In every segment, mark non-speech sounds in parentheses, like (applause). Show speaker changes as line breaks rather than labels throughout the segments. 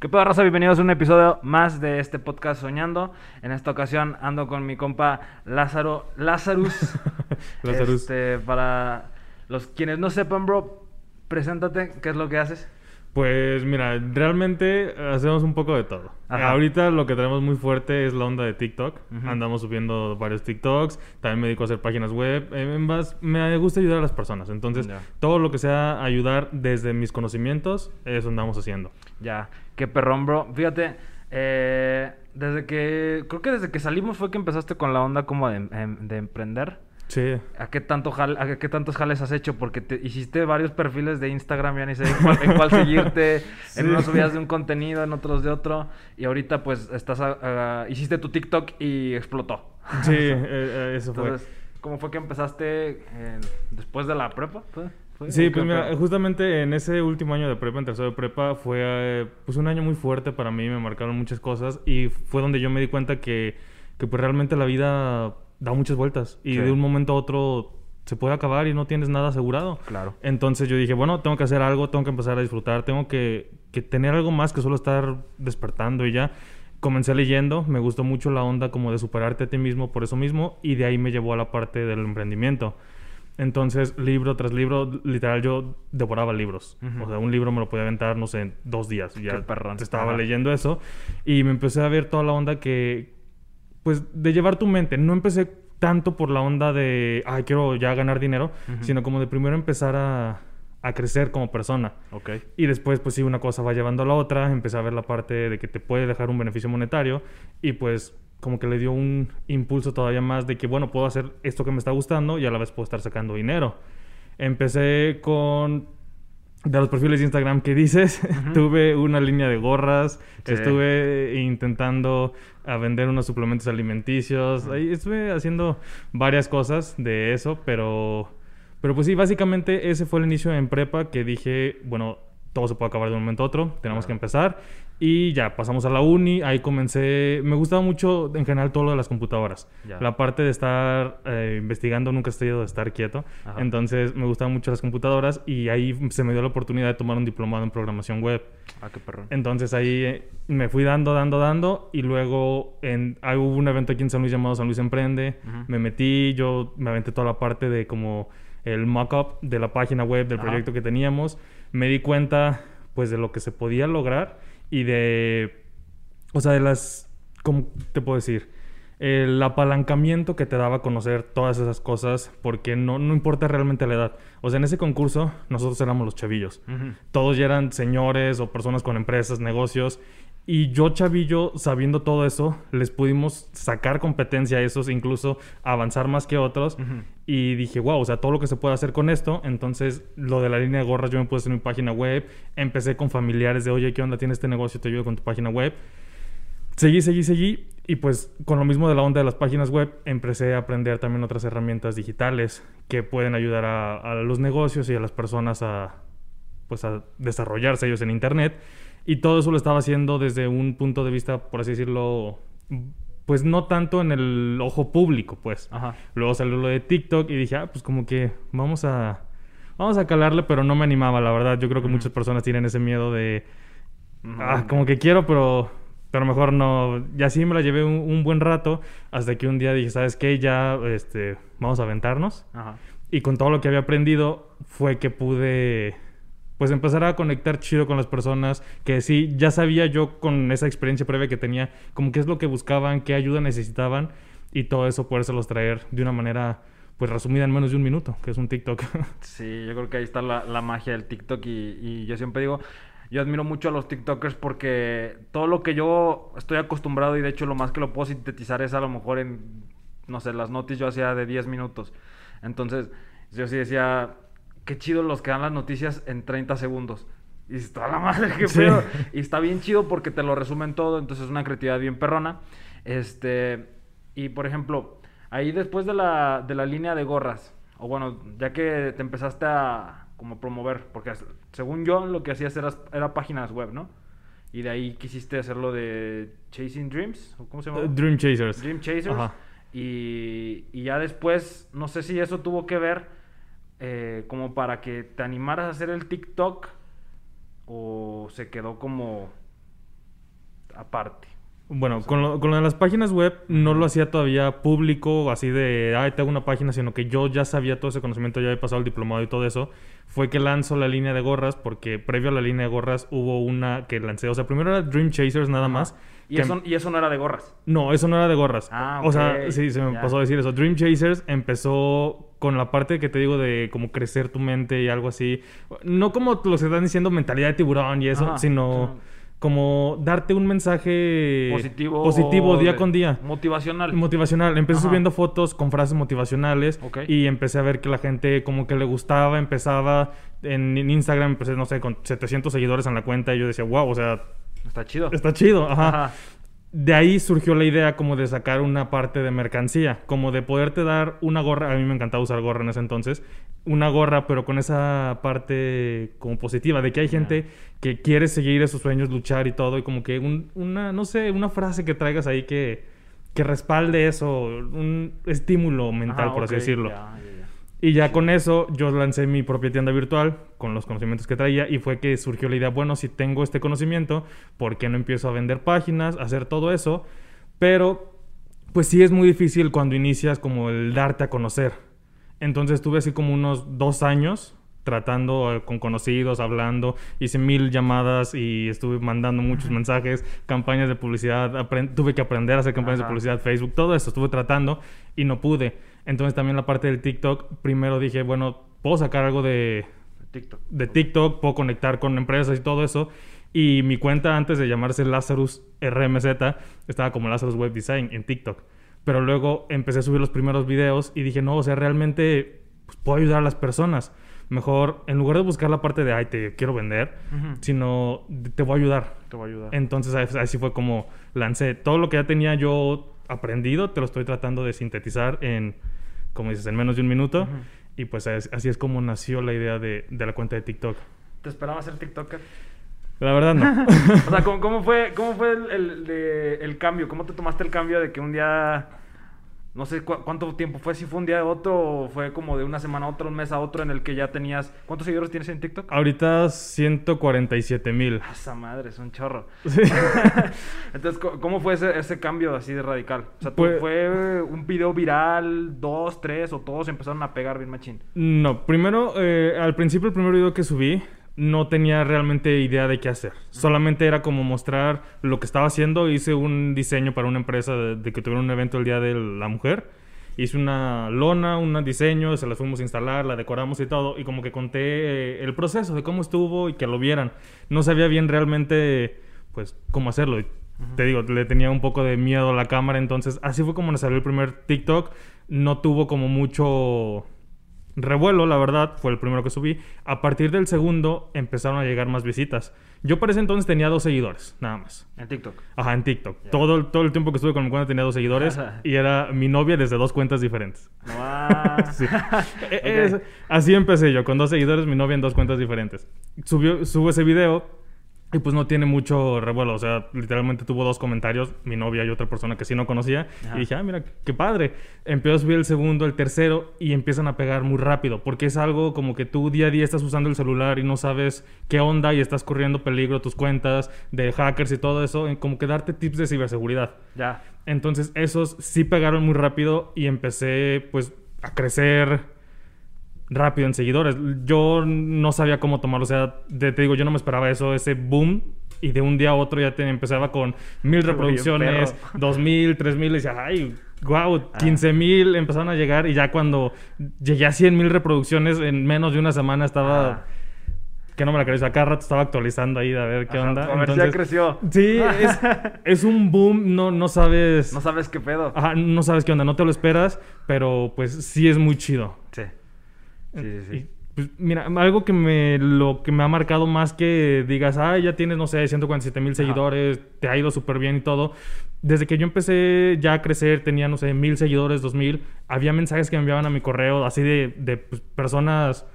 ¿Qué pedo, raza? Bienvenidos a un episodio más de este podcast Soñando. En esta ocasión ando con mi compa Lázaro, Lazarus.
Lazarus. (laughs)
Este, para los quienes no sepan, bro, preséntate, ¿qué es lo que haces?
Pues mira, realmente hacemos un poco de todo.
Ajá.
Ahorita lo que tenemos muy fuerte es la onda de TikTok. Andamos subiendo varios TikToks. También me dedico a hacer páginas web. Eh, en bas- me gusta ayudar a las personas. Entonces, todo lo que sea ayudar desde mis conocimientos, eso andamos haciendo.
Ya, qué perrón, bro. Fíjate, eh, desde que, creo que desde que salimos fue que empezaste con la onda como de, em- de emprender.
Sí.
¿A qué, tanto jal- ¿A qué tantos jales has hecho? Porque te hiciste varios perfiles de Instagram, ya ni sé en cuál, en cuál (laughs) seguirte.
Sí.
En unos subías de un contenido, en otros de otro. Y ahorita pues estás a- a- hiciste tu TikTok y explotó.
Sí, (laughs) eh, eh, eso fue.
¿cómo fue que empezaste eh, después de la prepa? ¿Fue?
Sí,
¿O
pues mira, justamente en ese último año de prepa, en tercero de prepa, fue eh, pues un año muy fuerte para mí, me marcaron muchas cosas y fue donde yo me di cuenta que, que pues realmente la vida da muchas vueltas y
Sí.
de un momento a otro se puede acabar y no tienes nada asegurado.
Claro.
Entonces yo dije, bueno, tengo que hacer algo, tengo que empezar a disfrutar, tengo que, que tener algo más que solo estar despertando y ya. Comencé leyendo, me gustó mucho la onda como de superarte a ti mismo por eso mismo y de ahí me llevó a la parte del emprendimiento. Entonces, libro tras libro, literal yo devoraba libros. O sea, un libro me lo podía aventar, no sé, en dos días. y Ya
Qué perrón.
estaba leyendo eso y me empecé a ver toda la onda que, pues, de llevar tu mente. No empecé tanto por la onda de, ay, quiero ya ganar dinero, sino como de primero empezar a, a crecer como persona.
Ok.
Y después, pues sí, una cosa va llevando a la otra, empecé a ver la parte de que te puede dejar un beneficio monetario y pues como que le dio un impulso todavía más de que, bueno, puedo hacer esto que me está gustando y a la vez puedo estar sacando dinero. Empecé con de los perfiles de Instagram que dices, (laughs)
Ujú.
tuve una línea de gorras,
Sí.
estuve intentando a vender unos suplementos alimenticios,
Ujú.
ahí estuve haciendo varias cosas de eso, pero pero pues sí, básicamente ese fue el inicio en prepa que dije, bueno, todo se puede acabar de un momento a otro, tenemos
Claro.
que empezar y ya pasamos a la uni, ahí comencé, me gustaba mucho en general todo lo de las computadoras,
Ya.
la parte de estar eh, investigando, nunca he estudiado de estar quieto,
Ajá.
entonces me gustaban mucho las computadoras y ahí se me dio la oportunidad de tomar un diplomado en programación web.
Ah, qué perrón.
Entonces ahí eh, me fui dando, dando, dando y luego en, ahí hubo un evento aquí en San Luis llamado San Luis Emprende. Me metí, yo me aventé toda la parte de como el mock-up de la página web del
Ajá.
proyecto que teníamos. Me di cuenta pues de lo que se podía lograr y de, o sea, de las, ¿cómo te puedo decir? El apalancamiento que te daba a conocer todas esas cosas porque no, no importa realmente la edad. O sea, en ese concurso nosotros éramos los chavillos todos ya eran señores o personas con empresas, negocios. Y yo, chavillo, sabiendo todo eso, les pudimos sacar competencia a esos, incluso avanzar más que otros. Y dije, wow, o sea, todo lo que se puede hacer con esto. Entonces, lo de la línea de gorras, yo me puse en mi página web. Empecé con familiares de, oye, ¿qué onda? ¿Tienes este negocio? Te ayudo con tu página web. Seguí, seguí, seguí. Y pues con lo mismo de la onda de las páginas web, empecé a aprender también otras herramientas digitales que pueden ayudar a, a los negocios y a las personas a, pues a desarrollarse ellos en Internet. Y todo eso lo estaba haciendo desde un punto de vista, por así decirlo, pues no tanto en el ojo público, pues.
Ajá.
Luego salió lo de TikTok y dije, ah, pues como que vamos a, vamos a calarle, pero no me animaba, la verdad. Yo creo que muchas personas tienen ese miedo de, ah, como que quiero, pero, pero mejor no. Y así me la llevé un, un buen rato hasta que un día dije, ¿sabes qué? Ya, este, vamos a aventarnos.
Ajá.
Y con todo lo que había aprendido fue que pude pues empezar a conectar chido con las personas que sí, ya sabía yo con esa experiencia previa que tenía, como qué es lo que buscaban, qué ayuda necesitaban y todo eso podérselos traer de una manera pues resumida en menos de un minuto, que es un TikTok. (laughs)
Sí, yo creo que ahí está la, la magia del TikTok y, y yo siempre digo, yo admiro mucho a los TikTokers porque todo lo que yo estoy acostumbrado y de hecho lo más que lo puedo sintetizar es a lo mejor en, no sé, las noticias yo hacía de 10 minutos. Entonces, yo sí decía, qué chido los que dan las noticias en 30 segundos. Y está la madre, qué
Sí.
pedo. Y está bien chido porque te lo resumen todo, entonces es una creatividad bien perrona. Este, y por ejemplo, ahí después de la, de la línea de gorras, o bueno, ya que te empezaste a como promover, porque según yo lo que hacías era, era páginas web, ¿no? Y de ahí quisiste hacerlo de Chasing Dreams, ¿o cómo se llama?
Dream Chasers.
Dream Chasers.
Ajá.
Y, y ya después, no sé si eso tuvo que ver eh, como para que te animaras a hacer el TikTok o se quedó como aparte.
Bueno, con lo, con lo de las páginas web no lo hacía todavía público, así de, ay, tengo una página, sino que yo ya sabía todo ese conocimiento, ya había pasado el diplomado y todo eso. Fue que lanzo la línea de gorras, porque previo a la línea de gorras hubo una que lancé. O sea, primero era Dream Chasers nada más.
Y
que-
eso, y eso no era de gorras.
No, eso no era de gorras.
Ah,
O sea, sí, se me pasó a decir eso. Dream Chasers empezó con la parte que te digo de como crecer tu mente y algo así. No como los que están diciendo mentalidad de tiburón y eso,
Ajá,
sino como darte un mensaje
Positivo.
positivo día con día.
Motivacional.
Motivacional. Empecé
Ajá.
subiendo fotos con frases motivacionales
Ok.
y empecé a ver que la gente como que le gustaba, empezaba en, en Instagram, empecé, no sé, con 700 seguidores en la cuenta y yo decía, wow, o sea,
Está chido.
está chido. Ajá.
Ajá.
De ahí surgió la idea como de sacar una parte de mercancía, como de poderte dar una gorra, a mí me encantaba usar gorra en ese entonces, una gorra pero con esa parte como positiva, de que hay gente que quiere seguir esos sueños, luchar y todo, y como que un- una, no sé, una frase que traigas ahí que, que respalde eso, un estímulo mental,
Ajá,
por así decirlo. Y ya con eso yo lancé mi propia tienda virtual con los conocimientos que traía y fue que surgió la idea, bueno, si tengo este conocimiento, ¿por qué no empiezo a vender páginas, a hacer todo eso? Pero pues sí es muy difícil cuando inicias como el darte a conocer. Entonces estuve así como unos dos años tratando eh, con conocidos, hablando, hice mil llamadas y estuve mandando muchos mensajes, campañas de publicidad, tuve que aprender a hacer campañas
Ajá.
de publicidad, Facebook, todo eso estuve tratando y no pude. Entonces también la parte del TikTok, primero dije, bueno, puedo sacar algo de,
TikTok.
de TikTok, puedo conectar con empresas y todo eso. Y mi cuenta antes de llamarse Lazarus RMZ estaba como Lazarus Web Design en TikTok. Pero luego empecé a subir los primeros videos y dije, no, o sea, realmente pues, puedo ayudar a las personas. Mejor, en lugar de buscar la parte de, ay, te quiero vender,
Ujú.
sino de, te voy a ayudar.
Te voy a ayudar.
Entonces así fue como lancé todo lo que ya tenía yo aprendido, te lo estoy tratando de sintetizar en, como dices, en menos de un minuto. Y pues es- así es como nació la idea de, de la cuenta de TikTok.
¿Te esperaba ser TikToker?
La verdad no. (laughs)
O sea, ¿cómo, cómo fue, cómo fue el, el- de- el cambio? ¿Cómo te tomaste el cambio de que un día... No sé cu- cuánto tiempo fue, si fue un día a otro o fue como de una semana a otra, un mes a otro en el que ya tenías... ¿Cuántos seguidores tienes en TikTok?
Ahorita 147 mil.
Esa madre, es un chorro. (laughs) Entonces, ¿cómo fue ese, ese cambio así de radical? O sea, ¿tú-
Pues-
¿fue un video viral, dos, tres o todos empezaron a pegar bien machín?
No, primero, eh, al principio el primer video que subí no tenía realmente idea de qué hacer. Solamente era como mostrar lo que estaba haciendo. Hice un diseño para una empresa de, de que tuviera un evento el Día de la Mujer. Hice una lona, un diseño, se la fuimos a instalar, la decoramos y todo. Y como que conté eh, el proceso de cómo estuvo y que lo vieran. No sabía bien realmente, pues, cómo hacerlo. Y Te digo, le tenía un poco de miedo a la cámara. Entonces, así fue como me salió el primer TikTok. No tuvo como mucho revuelo, la verdad, fue el primero que subí. A partir del segundo empezaron a llegar más visitas. Yo para ese entonces tenía dos seguidores, nada más.
En TikTok.
Ajá, en TikTok. Todo, el- todo el tiempo que estuve con mi cuenta tenía dos seguidores (laughs) y era mi novia desde dos cuentas diferentes. Sí. (laughs)
Ok.
es- así empecé yo, con dos seguidores, mi novia en dos cuentas diferentes. Subió, subo ese video y pues no tiene mucho revuelo. O sea, literalmente tuvo dos comentarios, mi novia y otra persona que sí no conocía.
Ajá.
Y dije, ah, mira, qué padre. Empezó a subir el segundo, el tercero y empiezan a pegar muy rápido. Porque es algo como que tú día a día estás usando el celular y no sabes qué onda y estás corriendo peligro tus cuentas de hackers y todo eso. en Como que darte tips de ciberseguridad.
Ya.
Entonces esos sí pegaron muy rápido y empecé pues a crecer rápido en seguidores. Yo no sabía cómo tomarlo, o sea, te digo, yo no me esperaba eso, ese boom. Y de un día a otro ya te empezaba con mil reproducciones, (laughs) dos mil, tres mil, y decía, ay, wow,
Ah.
15 mil empezaron a llegar. Y ya cuando llegué a 100 mil reproducciones en menos de una semana estaba,
Ah.
que no me la sea, cada rato estaba actualizando ahí de a ver qué
Ajá,
onda.
A ver ya creció.
Sí, es, (laughs) es un boom, no, no sabes.
No sabes qué pedo.
Ajá, no sabes qué onda, no te lo esperas, pero pues sí es muy chido.
Sí. Sí, sí.
Y, pues, mira, algo que me, lo que me ha marcado más que digas, ah, ya tienes, no sé, 147 mil seguidores, te ha ido súper bien y todo. Desde que yo empecé ya a crecer, tenía, no sé, mil seguidores, dos mil, había mensajes que me enviaban a mi correo, así de, de pues, personas...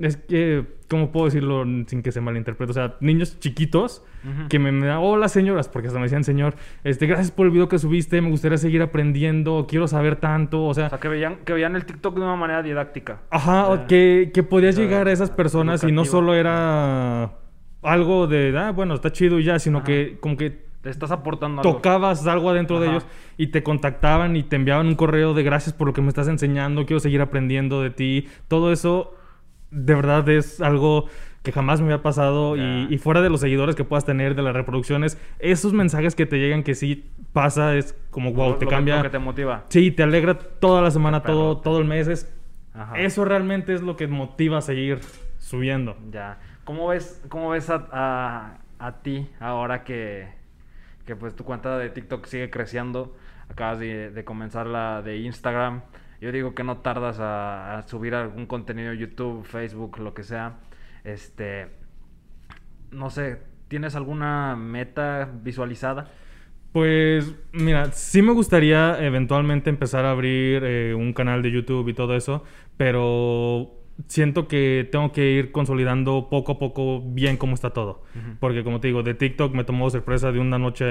Es que, ¿cómo puedo decirlo sin que se malinterprete? O sea, niños chiquitos que me, me dan, hola señoras, porque hasta me decían señor, este, gracias por el video que subiste, me gustaría seguir aprendiendo, quiero saber tanto, o sea,
O sea, que veían, que veían el TikTok de una manera didáctica.
ajá, o que, que podías llegar a esas personas y no solo era algo de, ah, bueno, está chido y ya, sino
Ajá.
que como que
Te estás aportando algo.
tocabas algo adentro de ellos y te contactaban y te enviaban un correo de gracias por lo que me estás enseñando, quiero seguir aprendiendo de ti. Todo eso de verdad es algo que jamás me había pasado y, fuera de los seguidores que puedas tener, de las reproducciones, esos mensajes que te llegan que sí pasa es como wow,
Lo-
te
lo que-
cambia.
Lo que te motiva.
Sí, te alegra toda la semana, todo, todo el mes. Es,
Ajá.
eso realmente es lo que motiva a seguir subiendo.
Ya. ¿Cómo ves, cómo ves a, a- a ti ahora que, que pues tu cuenta de TikTok sigue creciendo? Acabas de, de comenzar la de Instagram. Yo digo que no tardas a, subir algún contenido YouTube, Facebook, lo que sea. Este, no sé, ¿tienes alguna meta visualizada?
Pues mira, sí me gustaría eventualmente empezar a abrir eh, un canal de YouTube y todo eso, pero siento que tengo que ir consolidando poco a poco bien cómo está todo. Porque como te digo, de TikTok me tomó sorpresa de una noche,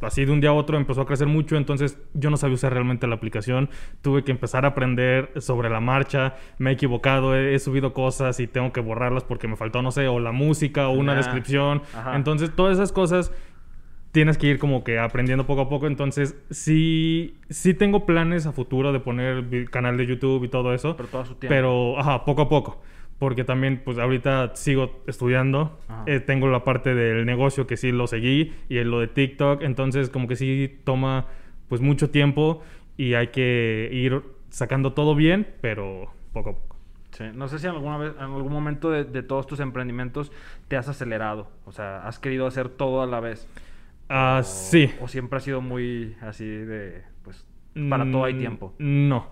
así de un día a otro empezó a crecer mucho, entonces yo no sabía usar realmente la aplicación, tuve que empezar a aprender sobre la marcha, me he equivocado, he, he subido cosas y tengo que borrarlas porque me faltó, no sé, o la música o una
Ya.
descripción.
Ajá.
Entonces todas esas cosas tienes que ir como que aprendiendo poco a poco. Entonces, sí, sí tengo planes a futuro de poner canal de YouTube y todo eso.
Pero todo a su tiempo.
Pero, ajá, poco a poco. Porque también, pues ahorita sigo estudiando. Eh, tengo la parte del negocio que sí lo seguí y lo de TikTok. Entonces, como que sí toma, pues, mucho tiempo y hay que ir sacando todo bien, pero poco a poco.
Sí, No sé si alguna vez, en algún momento de, de todos tus emprendimientos te has acelerado. O sea, has querido hacer todo a la vez.
Ah,
O-
sí.
O siempre ha sido muy así de, pues, para todo hay
Mm,
tiempo.
No.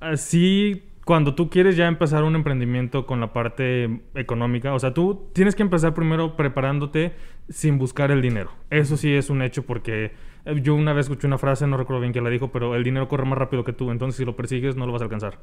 Así, cuando tú quieres ya empezar un emprendimiento con la parte económica, o sea, tú tienes que empezar primero preparándote sin buscar el dinero. Eso sí es un hecho porque eh, yo una vez escuché una frase, no recuerdo bien quién la dijo, pero el dinero corre más rápido que tú, entonces si lo persigues no lo vas a alcanzar.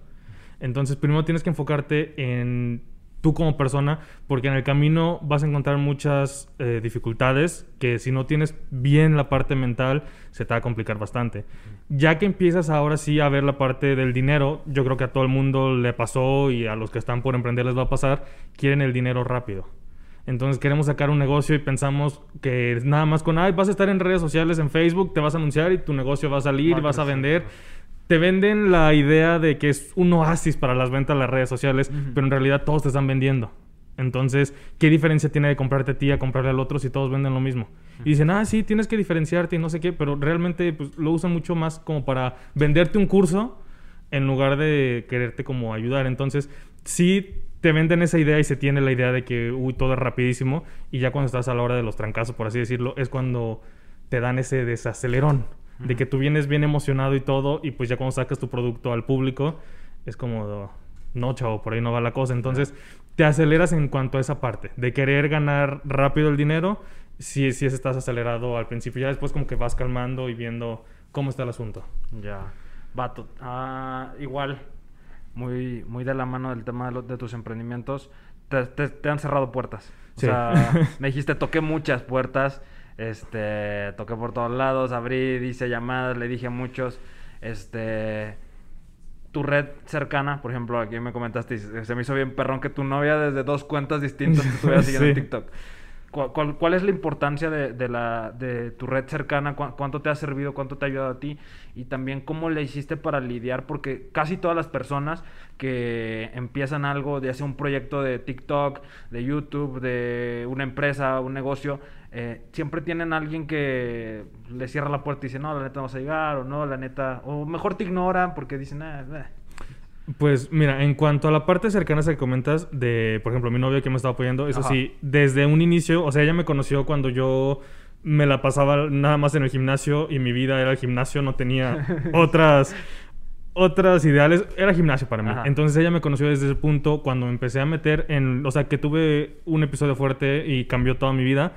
Entonces, primero tienes que enfocarte en tú como persona, porque en el camino vas a encontrar muchas eh, dificultades que si no tienes bien la parte mental, se te va a complicar bastante. Ya que empiezas ahora sí a ver la parte del dinero, yo creo que a todo el mundo le pasó y a los que están por emprender les va a pasar, quieren el dinero rápido. Entonces queremos sacar un negocio y pensamos que nada más con, ay, vas a estar en redes sociales, en Facebook, te vas a anunciar y tu negocio va a salir, vas a vender. Te venden la idea de que es un oasis para las ventas en las redes sociales, pero en realidad todos te están vendiendo. Entonces, ¿qué diferencia tiene de comprarte a ti a comprarle al otro si todos venden lo mismo? Y dicen, ah, sí, tienes que diferenciarte y no sé qué, pero realmente pues, lo usan mucho más como para venderte un curso en lugar de quererte como ayudar. Entonces, sí te venden esa idea y se tiene la idea de que, uy, todo es rapidísimo y ya cuando estás a la hora de los trancazos, por así decirlo, es cuando te dan ese desacelerón de que tú vienes bien emocionado y todo y pues ya cuando sacas tu producto al público es como, no, chavo, por ahí no va la cosa. Entonces, te aceleras en cuanto a esa parte, de querer ganar rápido el dinero, si, si estás acelerado al principio, ya después como que vas calmando y viendo cómo está el asunto.
Ya. Vato. Ah, igual, muy, muy de la mano del tema de, lo- de tus emprendimientos, te, te- te han cerrado puertas. O
Sí.
sea, (laughs) me dijiste, toqué muchas puertas, este, toqué por todos lados, abrí, hice llamadas, le dije a muchos, este, tu red cercana, por ejemplo, aquí me comentaste, se me hizo bien perrón que tu novia desde dos cuentas distintas te estuviera (laughs) siguiendo en. TikTok. ¿Cuál, cuál, cuál es la importancia de, de la, de tu red cercana? ¿Cu- ¿Cuánto te ha servido? ¿Cuánto te ha ayudado a ti? Y también cómo le hiciste para lidiar, porque casi todas las personas que empiezan algo, ya sea un proyecto de TikTok, de YouTube, de una empresa, un negocio, eh, siempre tienen a alguien que le cierra la puerta y dice, no, la neta no vas a llegar, o no, la neta, o mejor te ignoran porque dicen, ah, eh".
Pues mira, en cuanto a la parte cercana que comentas de, por ejemplo, mi novia que me estaba apoyando, eso
Ajá.
sí, desde un inicio, o sea, ella me conoció cuando yo me la pasaba nada más en el gimnasio y mi vida era el gimnasio, no tenía (laughs) otras otras ideales, era gimnasio para mí.
Ajá.
Entonces ella me conoció desde ese punto cuando me empecé a meter en, o sea, que tuve un episodio fuerte y cambió toda mi vida.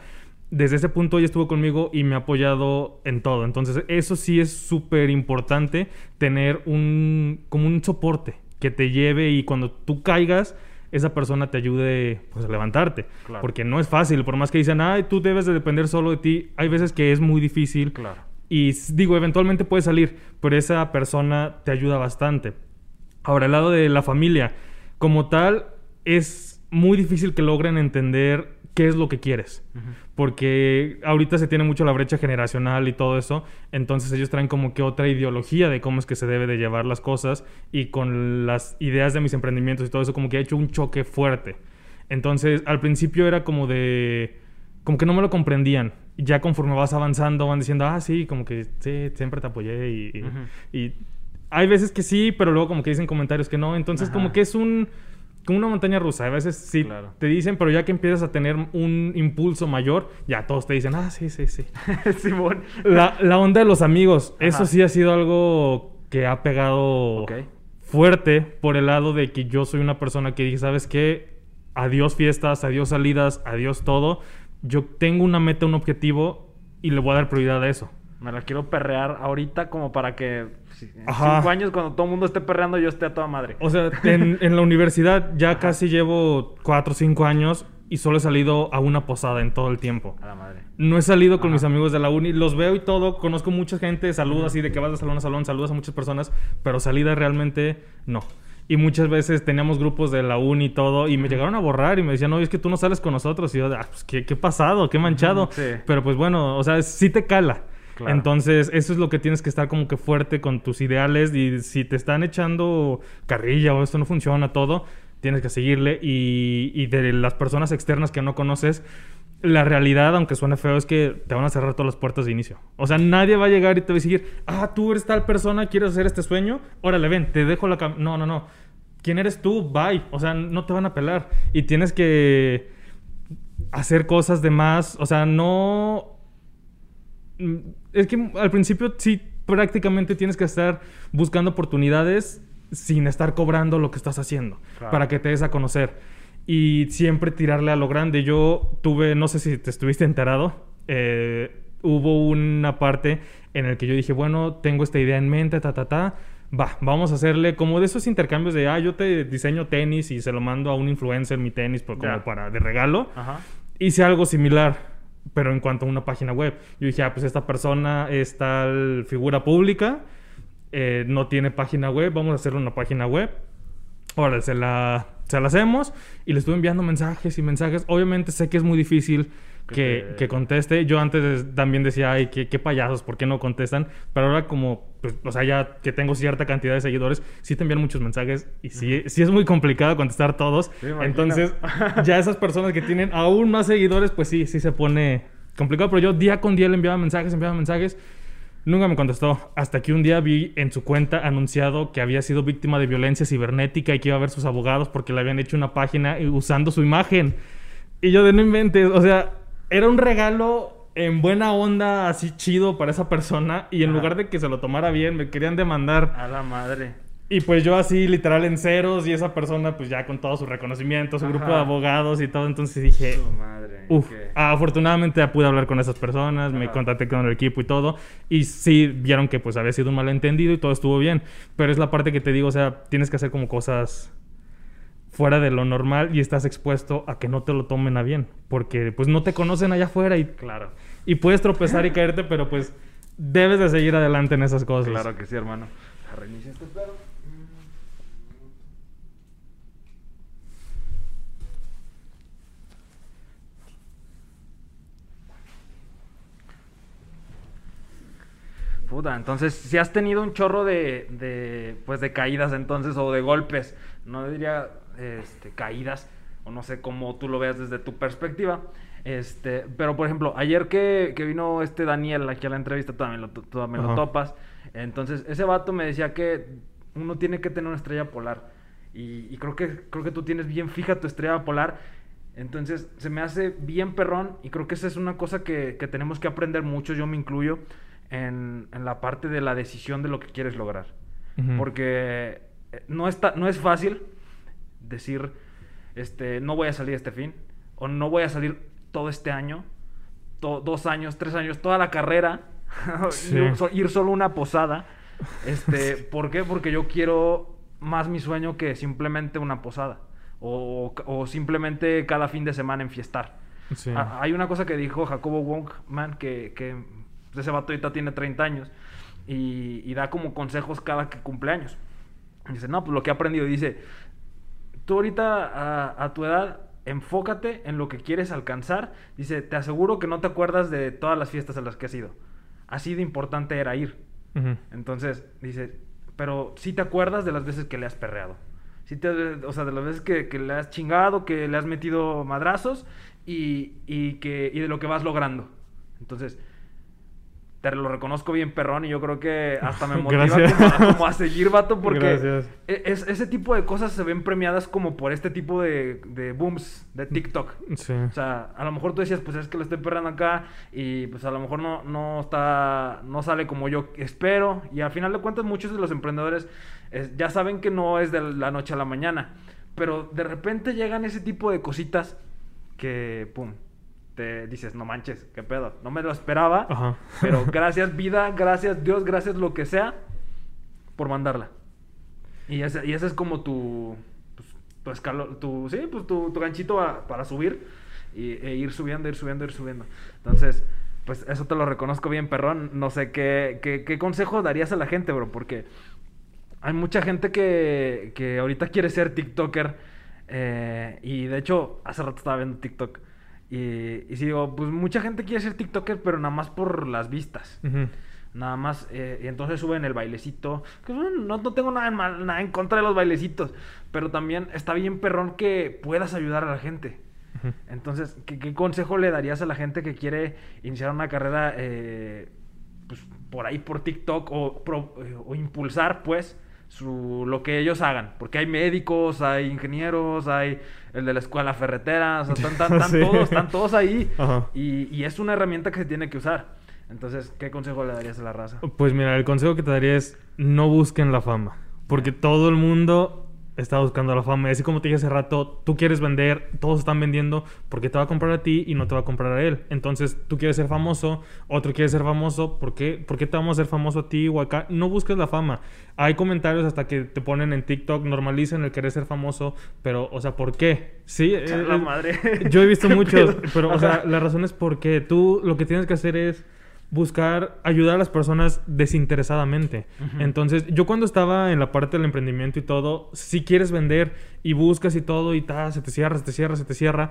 Desde ese punto ella estuvo conmigo y me ha apoyado en todo. Entonces, eso sí es súper importante tener un como un soporte que te lleve y cuando tú caigas esa persona te ayude pues, a levantarte.
Claro.
Porque no es fácil, por más que dicen, ay, tú debes de depender solo de ti, hay veces que es muy difícil.
Claro.
Y digo, eventualmente puede salir, pero esa persona te ayuda bastante. Ahora, el lado de la familia, como tal, es muy difícil que logren entender qué es lo que quieres. Porque ahorita se tiene mucho la brecha generacional y todo eso, entonces ellos traen como que otra ideología de cómo es que se debe de llevar las cosas y con las ideas de mis emprendimientos y todo eso como que ha hecho un choque fuerte. Entonces al principio era como de... como que no me lo comprendían. Ya conforme vas avanzando van diciendo, ah, sí, como que sí, siempre te apoyé y, hay veces que sí, pero luego como que dicen comentarios que no. Entonces
Ajá.
como que es un... como una montaña rusa. A veces sí
Claro.
te dicen, pero ya que empiezas a tener un impulso mayor, ya todos te dicen, ah, sí, sí, sí. (laughs)
Simón.
La, la onda de los amigos,
Ajá.
eso sí ha sido algo que ha pegado fuerte por el lado de que yo soy una persona que dije, ¿sabes qué? Adiós fiestas, adiós salidas, adiós todo. Yo tengo una meta, un objetivo y le voy a dar prioridad a eso.
Me la quiero perrear ahorita como para que en
Ajá.
cinco años cuando todo el mundo esté perreando yo esté a toda madre.
O sea, en, en la universidad ya casi llevo cuatro o cinco años y solo he salido a una posada en todo el tiempo.
A la madre.
No he salido con
Ajá.
mis amigos de la uni, los veo y todo, conozco mucha gente, saludas así de que vas de salón a salón, saludas a muchas personas, pero salida realmente no. Y muchas veces teníamos grupos de la uni y todo, y me llegaron a borrar y me decían, no, es que tú no sales con nosotros. Y yo, ah, pues, ¿qué, qué pasado? ¿Qué manchado?
Sí.
Pero pues bueno, o sea, sí te cala. Entonces, eso es lo que tienes que estar como que fuerte con tus ideales. Y si te están echando carrilla o esto no funciona, todo, tienes que seguirle. Y, y de las personas externas que no conoces, la realidad, aunque suene feo, es que te van a cerrar todas las puertas de inicio. O sea, nadie va a llegar y te va a decir, ah, tú eres tal persona, quieres hacer este sueño, órale, ven, te dejo la cam-". No, no, no. ¿Quién eres tú? Bye. O sea, no te van a pelar. Y tienes que hacer cosas de más. O sea, no. Es que al principio sí, prácticamente tienes que estar buscando oportunidades sin estar cobrando lo que estás haciendo
Claro.
para que te des a conocer. Y siempre tirarle a lo grande. Yo tuve, no sé si te estuviste enterado, eh, hubo una parte en el que yo dije, bueno, tengo esta idea en mente, ta, ta, ta. Va, vamos a hacerle como de esos intercambios de, ah, yo te diseño tenis y se lo mando a un influencer mi tenis por- como para de regalo
Ajá.
hice algo similar, pero en cuanto a una página web. Yo dije, ah, pues esta persona es tal figura pública, eh, no tiene página web, vamos a hacerle una página web. Ahora, se la, se la hacemos y le estuve enviando mensajes y mensajes. Obviamente sé que es muy difícil
Que
que,
te-
que conteste. Yo antes también decía, ay, qué, qué payasos, ¿por qué no contestan? Pero ahora como, pues, o sea, ya que tengo cierta cantidad de seguidores, sí te envían muchos mensajes y sí, sí es muy complicado contestar todos.
Sí.
Entonces, (laughs) ya esas personas que tienen aún más seguidores, pues sí, sí se pone complicado. Pero yo día con día le enviaba mensajes, enviaba mensajes. Nunca me contestó. Hasta que un día vi en su cuenta anunciado que había sido víctima de violencia cibernética y que iba a ver sus abogados porque le habían hecho una página usando su imagen. Y yo de no inventes, o sea, era un regalo en buena onda, así chido para esa persona. Y en
Ajá.
lugar de que se lo tomara bien, me querían demandar.
A la madre.
Y pues yo así literal en ceros y esa persona pues ya con todo su reconocimiento, su grupo de abogados y todo. Entonces dije,
Su madre.
Uf, afortunadamente ya pude hablar con esas personas, me contacté con el equipo y todo, y sí vieron que pues había sido un malentendido y todo estuvo bien, pero es la parte que te digo, o sea, tienes que hacer como cosas fuera de lo normal y estás expuesto a que no te lo tomen a bien, porque pues no te conocen allá afuera y,
Claro.
y puedes tropezar y caerte, pero pues debes de seguir adelante en esas cosas.
Claro que sí, hermano. Reinicia este pedo. Puta, entonces si has tenido un chorro de, de pues de caídas entonces o de golpes, no diría este, caídas o no sé cómo tú lo veas desde tu perspectiva. Este, pero por ejemplo, ayer que, que vino este Daniel aquí a la entrevista, también lo, también lo topas. Entonces, ese vato me decía que uno tiene que tener una estrella polar. Y, y creo, que, creo que tú tienes bien fija tu estrella polar. Entonces, se me hace bien perrón. Y creo que esa es una cosa que, que tenemos que aprender mucho, yo me incluyo, en, en la parte de la decisión de lo que quieres lograr. Porque eh, no, está, no es fácil decir, este, no voy a salir este fin, o no voy a salir todo este año, to- dos años, tres años, toda la carrera, (laughs)
Sí.
ir so- ir solo una posada. Este, (laughs) ¿Por qué? Porque yo quiero más mi sueño que simplemente una posada. O, o simplemente cada fin de semana enfiestar.
Sí.
Ah, Hay una cosa que dijo Jacobo Wong, man, que, que ese vato ahorita tiene 30 años y, y da como consejos cada que cumpleaños. Dice, no, pues lo que he aprendido, dice, tú ahorita a, a tu edad enfócate en lo que quieres alcanzar. Dice, te aseguro que no te acuerdas de todas las fiestas a las que has ido. Así de importante era ir. Entonces, dice, pero sí te acuerdas de las veces que le has perreado. Sí te, o sea, de las veces que, que le has chingado, que le has metido madrazos y, y que, y de lo que vas logrando. Entonces, te lo reconozco bien perrón y yo creo que hasta me (laughs) motiva como a, como a seguir, vato, porque e- es- ese tipo de cosas se ven premiadas como por este tipo de, de booms de TikTok.
Sí.
O sea, a lo mejor tú decías, pues es que lo estoy perreando acá y pues a lo mejor no, no está, no sale como yo espero. Y al final de cuentas muchos de los emprendedores ya saben que no es de la noche a la mañana. Pero de repente llegan ese tipo de cositas que, pum, te dices, no manches, qué pedo. No me lo esperaba.
Ajá.
Pero (laughs) gracias vida, gracias Dios, gracias lo que sea por mandarla. Y ese, y ese es como tu, pues, tu escalón, tu, sí, pues tu, tu ganchito a- para subir y, e ir subiendo, ir subiendo, ir subiendo. Entonces, pues eso te lo reconozco bien, perrón. No sé qué, qué, qué consejo darías a la gente, bro, porque hay mucha gente que, que ahorita quiere ser TikToker. eh, y de hecho, hace rato estaba viendo TikTok. Y, y sí digo, pues mucha gente quiere ser TikToker, pero nada más por las vistas. Nada más, eh, y entonces suben el bailecito. Que bueno, no, no tengo nada en, mal- nada en contra de los bailecitos. Pero también está bien perrón que puedas ayudar a la gente. Entonces, ¿qué, qué consejo le darías a la gente que quiere iniciar una carrera eh, pues, por ahí por TikTok o, pro- eh, o impulsar, pues, su, lo que ellos hagan? Porque hay médicos, hay ingenieros, hay el de la escuela ferretera, o sea, están, (laughs) están- están
Sí.
todos, están todos ahí. Y, y es una herramienta que se tiene que usar. Entonces, ¿qué consejo le darías a la raza?
Pues mira, el consejo que te daría es no busquen la fama. Porque todo el mundo está buscando la fama. Y así como te dije hace rato, tú quieres vender, todos están vendiendo porque te va a comprar a ti y no te va a comprar a él. Entonces tú quieres ser famoso, otro quiere ser famoso. ¿Por qué? ¿Por qué te vamos a hacer famoso a ti o acá? No busques la fama. Hay comentarios hasta que te ponen en TikTok, normalicen el querer ser famoso, pero, o sea, ¿por qué? Sí, eh,
la madre.
Yo he visto (laughs)
¿Qué
muchos, pero, o sea, la razón es porque tú lo que tienes que hacer es buscar ayudar a las personas desinteresadamente. Entonces, yo cuando estaba en la parte del emprendimiento y todo, si quieres vender y buscas y todo y tal, se te cierra, se te cierra, se te cierra.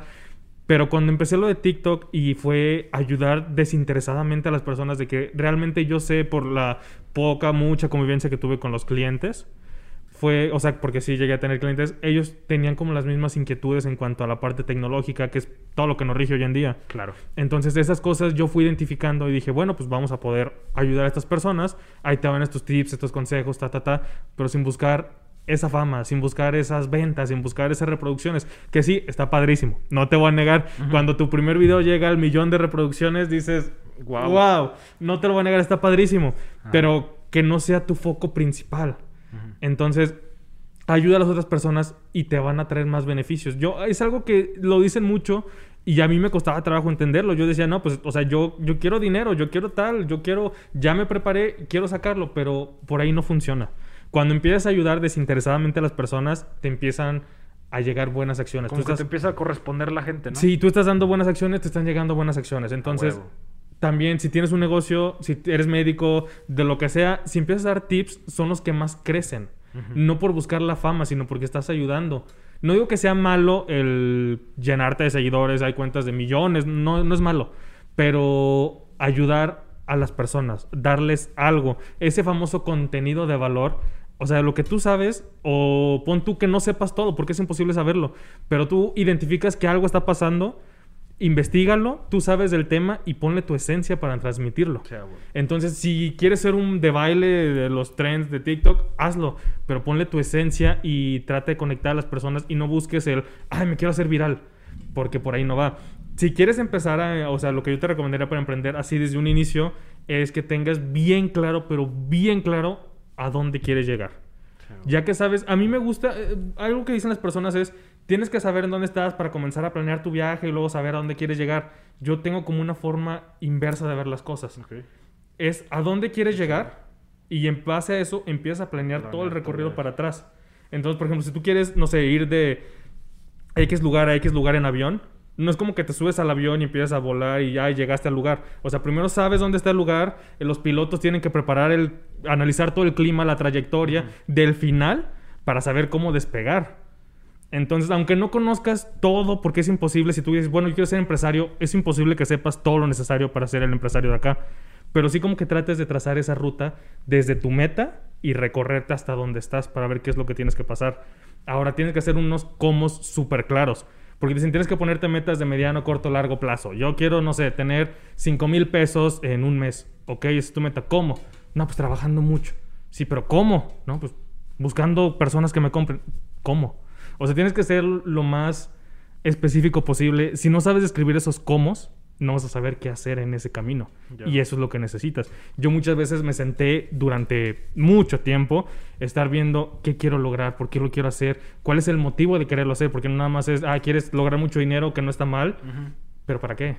Pero cuando empecé lo de TikTok y fue ayudar desinteresadamente a las personas de que realmente yo sé por la poca, mucha convivencia que tuve con los clientes, fue, o sea, porque sí llegué a tener clientes, ellos tenían como las mismas inquietudes en cuanto a la parte tecnológica, que es todo lo que nos rige hoy en día.
Claro.
Entonces, esas cosas yo fui identificando y dije, bueno, pues vamos a poder ayudar a estas personas. Ahí te van estos tips, estos consejos, ta, ta, ta, pero sin buscar esa fama, sin buscar esas ventas, sin buscar esas reproducciones, que sí, está padrísimo. No te voy a negar, cuando tu primer video llega al millón de reproducciones, dices, wow, no te lo voy a negar, está padrísimo, pero que no sea tu foco principal. Entonces, ayuda a las otras personas y te van a traer más beneficios. Yo, es algo que lo dicen mucho y a mí me costaba trabajo entenderlo. Yo decía, no, pues, o sea, yo, yo quiero dinero, yo quiero tal, yo quiero, ya me preparé, quiero sacarlo, pero por ahí no funciona. Cuando empiezas a ayudar desinteresadamente a las personas, te empiezan a llegar buenas acciones.
Como
Tú
que
estás-
te empieza a corresponder la gente, ¿no?
Sí, tú estás dando buenas acciones, te están llegando buenas acciones. Entonces. También si tienes un negocio, si eres médico, de lo que sea, si empiezas a dar tips, son los que más crecen. No por buscar la fama, sino porque estás ayudando. No digo que sea malo el llenarte de seguidores, hay cuentas de millones, no, no es malo. Pero ayudar a las personas, darles algo, ese famoso contenido de valor. O sea, lo que tú sabes, o pon tú que no sepas todo, porque es imposible saberlo, pero tú identificas que algo está pasando, investigalo, tú sabes del tema y ponle tu esencia para transmitirlo.
O sea, güey.
Entonces, si quieres ser un de baile de los trends de TikTok, hazlo, pero ponle tu esencia y trata de conectar a las personas y no busques el, ay, me quiero hacer viral, porque por ahí no va. Si quieres empezar a, o sea, lo que yo te recomendaría para emprender así desde un inicio es que tengas bien claro, pero bien claro a dónde quieres llegar.
O sea, güey.
Ya que sabes, a mí me gusta, eh, algo que dicen las personas es, tienes que saber en dónde estás para comenzar a planear tu viaje y luego saber a dónde quieres llegar. Yo tengo como una forma inversa de ver las cosas es a dónde quieres llegar y en base a eso empiezas a planear
Planear
todo el recorrido para atrás. Entonces, por ejemplo, si tú quieres, no sé, ir de X lugar a X lugar en avión, no es como que te subes al avión y empiezas a volar y ya llegaste al lugar. O sea, primero sabes dónde está el lugar, eh, los pilotos tienen que preparar el, analizar todo el clima, la trayectoria del final para saber cómo despegar. Entonces, aunque no conozcas todo, porque es imposible, si tú dices, bueno, yo quiero ser empresario, es imposible que sepas todo lo necesario para ser el empresario de acá. Pero sí como que trates de trazar esa ruta desde tu meta y recorrerte hasta donde estás para ver qué es lo que tienes que pasar. Ahora tienes que hacer unos comos súper claros. Porque dicen, tienes que ponerte metas de mediano, corto, largo plazo. Yo quiero, no sé, tener 5 mil pesos en un mes. Ok, esa es tu meta. ¿Cómo? No, pues trabajando mucho. Sí, pero ¿cómo? No, pues buscando personas que me compren. ¿Cómo? O sea, tienes que ser lo más específico posible. Si no sabes escribir esos cómo, no vas a saber qué hacer en ese camino. Y eso es lo que necesitas. Yo muchas veces me senté durante mucho tiempo estar viendo qué quiero lograr, por qué lo quiero hacer, cuál es el motivo de quererlo hacer, porque no nada más es, ah, quieres lograr mucho dinero, que no está mal, pero ¿para qué?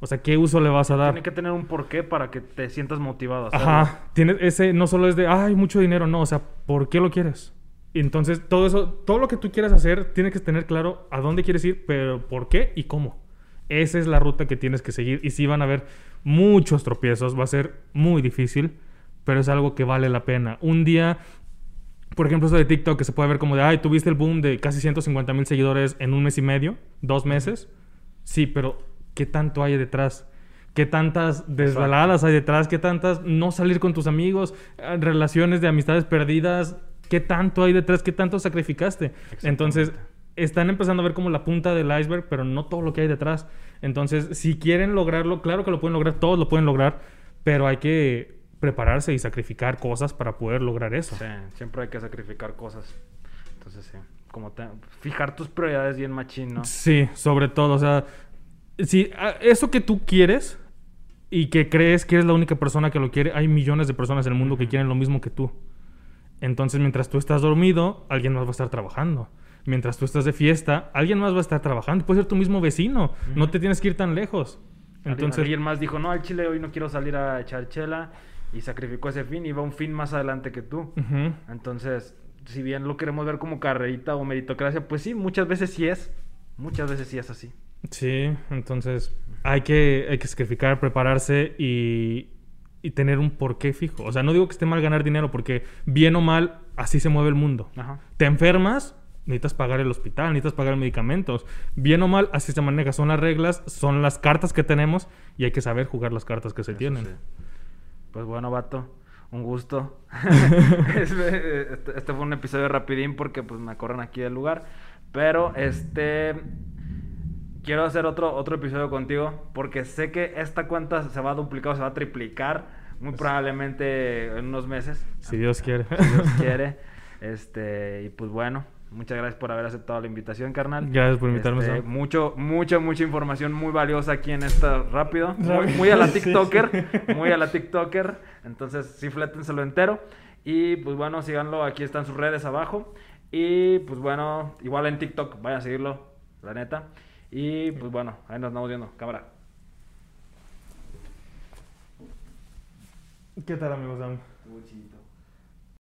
O sea, ¿qué uso le vas a dar?
Tiene que tener un porqué para que te sientas motivado a hacerlo.
Ajá, tiene ese no solo es de, ay, mucho dinero, no, o sea, ¿por qué lo quieres? Entonces, todo eso, todo lo que tú quieras hacer, tiene que tener claro a dónde quieres ir, pero por qué y cómo. Esa es la ruta que tienes que seguir. Y sí van a haber muchos tropiezos, va a ser muy difícil, pero es algo que vale la pena. Un día, por ejemplo, eso de TikTok, que se puede ver como de, ay, tuviste el boom de casi 150 mil seguidores en un mes y medio, dos meses. Sí, pero ¿qué tanto hay detrás? ¿Qué tantas desveladas hay detrás? ¿Qué tantas no salir con tus amigos? eh, Relaciones de amistades perdidas. ¿Qué tanto hay detrás? ¿Qué tanto sacrificaste? Entonces, están empezando a ver como la punta del iceberg, pero no todo lo que hay detrás. Entonces, si quieren lograrlo, claro que lo pueden lograr, todos lo pueden lograr, pero hay que prepararse y sacrificar cosas para poder lograr eso.
Sí, siempre hay que sacrificar cosas. Entonces, sí. Como te- fijar tus prioridades bien machín, ¿no?
Sí, sobre todo, o sea, si a- eso que tú quieres y que crees que eres la única persona que lo quiere, hay millones de personas en el mundo que quieren lo mismo que tú. Entonces, mientras tú estás dormido, alguien más va a estar trabajando. Mientras tú estás de fiesta, alguien más va a estar trabajando. Puede ser tu mismo vecino. No te tienes que ir tan lejos. Entonces,
alguien más dijo, no, al chile hoy no quiero salir a echar chela y sacrificó ese fin y va un fin más adelante que tú. Entonces, si bien lo queremos ver como carrerita o meritocracia, pues sí, muchas veces sí es. Muchas veces sí es así.
sí, entonces hay que, hay que sacrificar, prepararse y, y tener un porqué fijo. O sea, no digo que esté mal ganar dinero, porque bien o mal, así se mueve el mundo.
Ajá.
te enfermas, necesitas pagar el hospital, necesitas pagar medicamentos. Bien o mal, así se maneja. Son las reglas, son las cartas que tenemos y hay que saber jugar las cartas que se
Eso
tienen.
sí. Pues bueno, vato, un gusto. (laughs) (laughs) este, este fue un episodio rapidín porque pues me corren aquí del lugar. Pero este quiero hacer otro, otro episodio contigo porque sé que esta cuenta se va a duplicar o se va a triplicar muy probablemente en unos meses.
Si Dios quiere.
Si Dios quiere. (laughs) Este, y pues bueno, muchas gracias por haber aceptado la invitación, carnal.
Gracias por invitarme,
Este, mucho, mucha, mucha información muy valiosa aquí en esta rápido. Muy, muy a la (laughs)
sí,
TikToker.
sí.
Muy a la TikToker. Entonces, sí, flétenselo entero. Y pues bueno, síganlo. Aquí están sus redes abajo. Y pues bueno, igual en TikTok, vayan a seguirlo, la neta. Y pues bueno, ahí nos estamos viendo. Cámara.
¿Qué tal, amigos? Sam?
Muy chido.